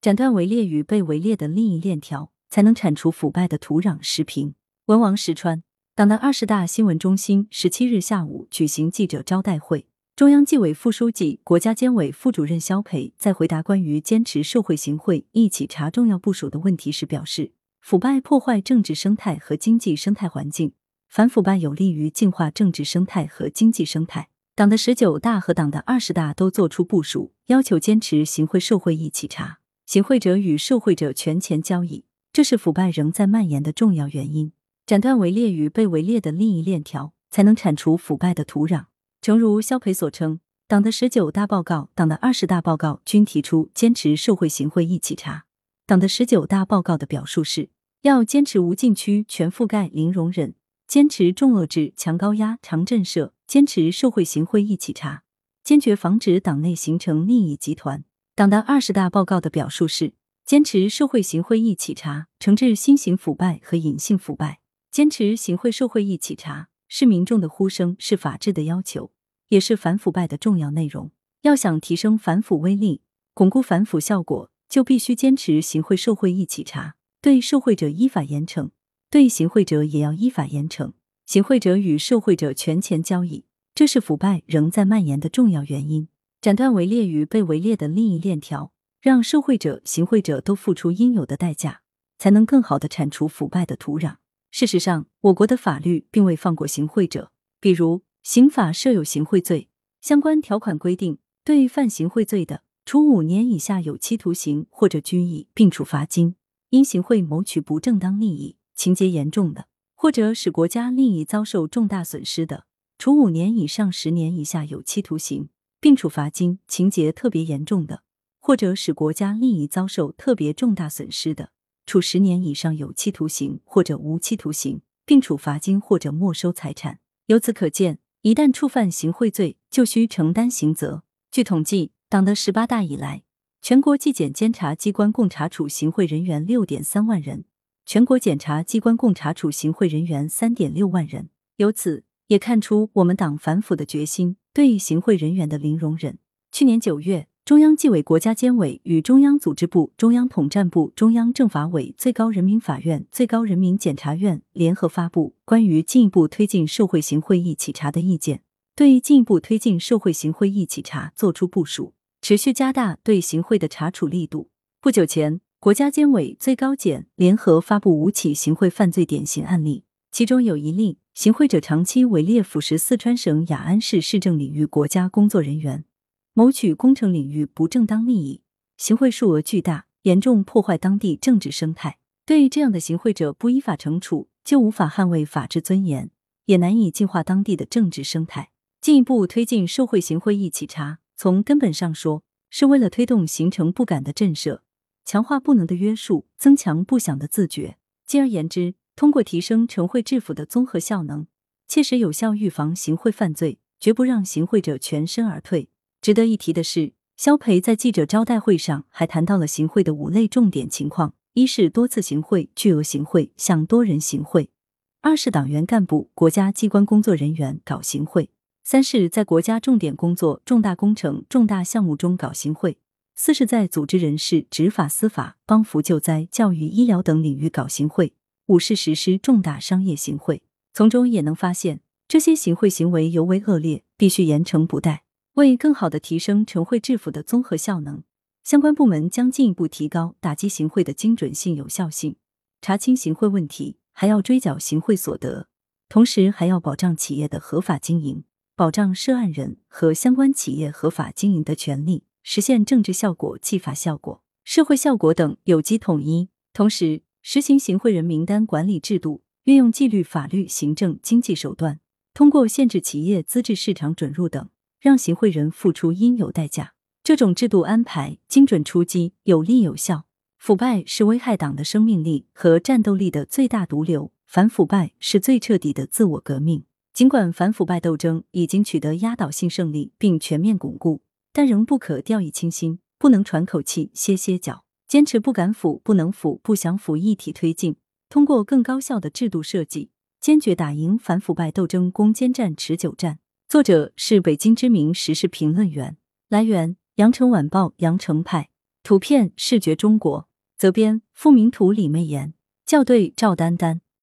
斩断围猎与被围猎的利益链条，才能铲除腐败的土壤。时评：文王石川。党的二十大新闻中心十七日下午举行记者招待会，中央纪委副书记、国家监委副主任肖培在回答关于坚持社会行贿一起查重要部署的问题时表示，腐败破坏政治生态和经济生态环境，反腐败有利于净化政治生态和经济生态。党的十九大和党的二十大都作出部署，要求坚持行贿受贿一起查，行贿者与受贿者权钱交易，这是腐败仍在蔓延的重要原因。斩断围猎与被围猎的利益链条，才能铲除腐败的土壤。诚如肖培所称，党的十九大报告、党的二十大报告均提出坚持受贿行贿一起查。党的十九大报告的表述是，要坚持无禁区、全覆盖、零容忍，坚持重遏制、强高压、长震慑，坚持受贿行贿一起查，坚决防止党内形成利益集团。党的二十大报告的表述是，坚持受贿行贿一起查，惩治新型腐败和隐性腐败。坚持行贿受贿一起查，是民众的呼声，是法治的要求，也是反腐败的重要内容。要想提升反腐威力，巩固反腐效果，就必须坚持行贿受贿一起查，对受贿者依法严惩，对行贿者也要依法严惩。行贿者与受贿者权钱交易，这是腐败仍在蔓延的重要原因。斩断围猎与被围猎的利益链条，让受贿者、行贿者都付出应有的代价，才能更好的铲除腐败的土壤。事实上，我国的法律并未放过行贿者。比如，刑法设有行贿罪，相关条款规定，对犯行贿罪的，处五年以下有期徒刑或者拘役，并处罚金；因行贿谋取不正当利益，情节严重的，或者使国家利益遭受重大损失的，处五年以上十年以下有期徒刑，并处罚金；情节特别严重的，或者使国家利益遭受特别重大损失的。处十年以上有期徒刑或者无期徒刑，并处罚金或者没收财产。由此可见，一旦触犯行贿罪，就需承担刑责。据统计，党的十八大以来，全国纪检监察机关共查处行贿人员六点三万人，全国检察机关共查处行贿人员三点六万人。由此也看出我们党反腐的决心，对行贿人员的零容忍。去年九月。中央纪委、国家监委与中央组织部、中央统战部、中央政法委、最高人民法院、最高人民检察院联合发布关于进一步推进受贿行贿一起查的意见，对进一步推进受贿行贿一起查作出部署，持续加大对行贿的查处力度。不久前，国家监委、最高检联合发布五起行贿犯罪典型案例，其中有一例，行贿者长期围猎腐蚀四川省雅安市市政领域国家工作人员。谋取工程领域不正当利益，行贿数额巨大，严重破坏当地政治生态。对这样的行贿者不依法惩处，就无法捍卫法治尊严，也难以净化当地的政治生态。进一步推进受贿行贿一起查，从根本上说，是为了推动形成不敢的震慑，强化不能的约束，增强不想的自觉。进而言之，通过提升惩贿治腐的综合效能，切实有效预防行贿犯罪，绝不让行贿者全身而退。值得一提的是，肖培在记者招待会上还谈到了行贿的五类重点情况：一是多次行贿、巨额行贿、向多人行贿；二是党员干部、国家机关工作人员搞行贿；三是，在国家重点工作、重大工程、重大项目中搞行贿；四是，在组织人事、执法司法、帮扶救灾、教育医疗等领域搞行贿；五是实施重大商业行贿。从中也能发现，这些行贿行为尤为恶劣，必须严惩不贷。为更好的提升惩贿治腐的综合效能，相关部门将进一步提高打击行贿的精准性、有效性，查清行贿问题，还要追缴行贿所得，同时还要保障企业的合法经营，保障涉案人和相关企业合法经营的权利，实现政治效果、纪法效果、社会效果等有机统一。同时，实行行贿人名单管理制度，运用纪律、法律、行政、经济手段，通过限制企业资质市场准入等。让行贿人付出应有代价，这种制度安排精准出击，有力有效。腐败是危害党的生命力和战斗力的最大毒瘤，反腐败是最彻底的自我革命。尽管反腐败斗争已经取得压倒性胜利并全面巩固，但仍不可掉以轻心，不能喘口气歇歇脚，坚持不敢腐、不能腐、不想腐一体推进。通过更高效的制度设计，坚决打赢反腐败斗争攻坚战、持久战。作者是北京知名时事评论员。来源：羊城晚报羊城派。图片视觉中国，责编付明图、李媚妍，校对赵丹丹。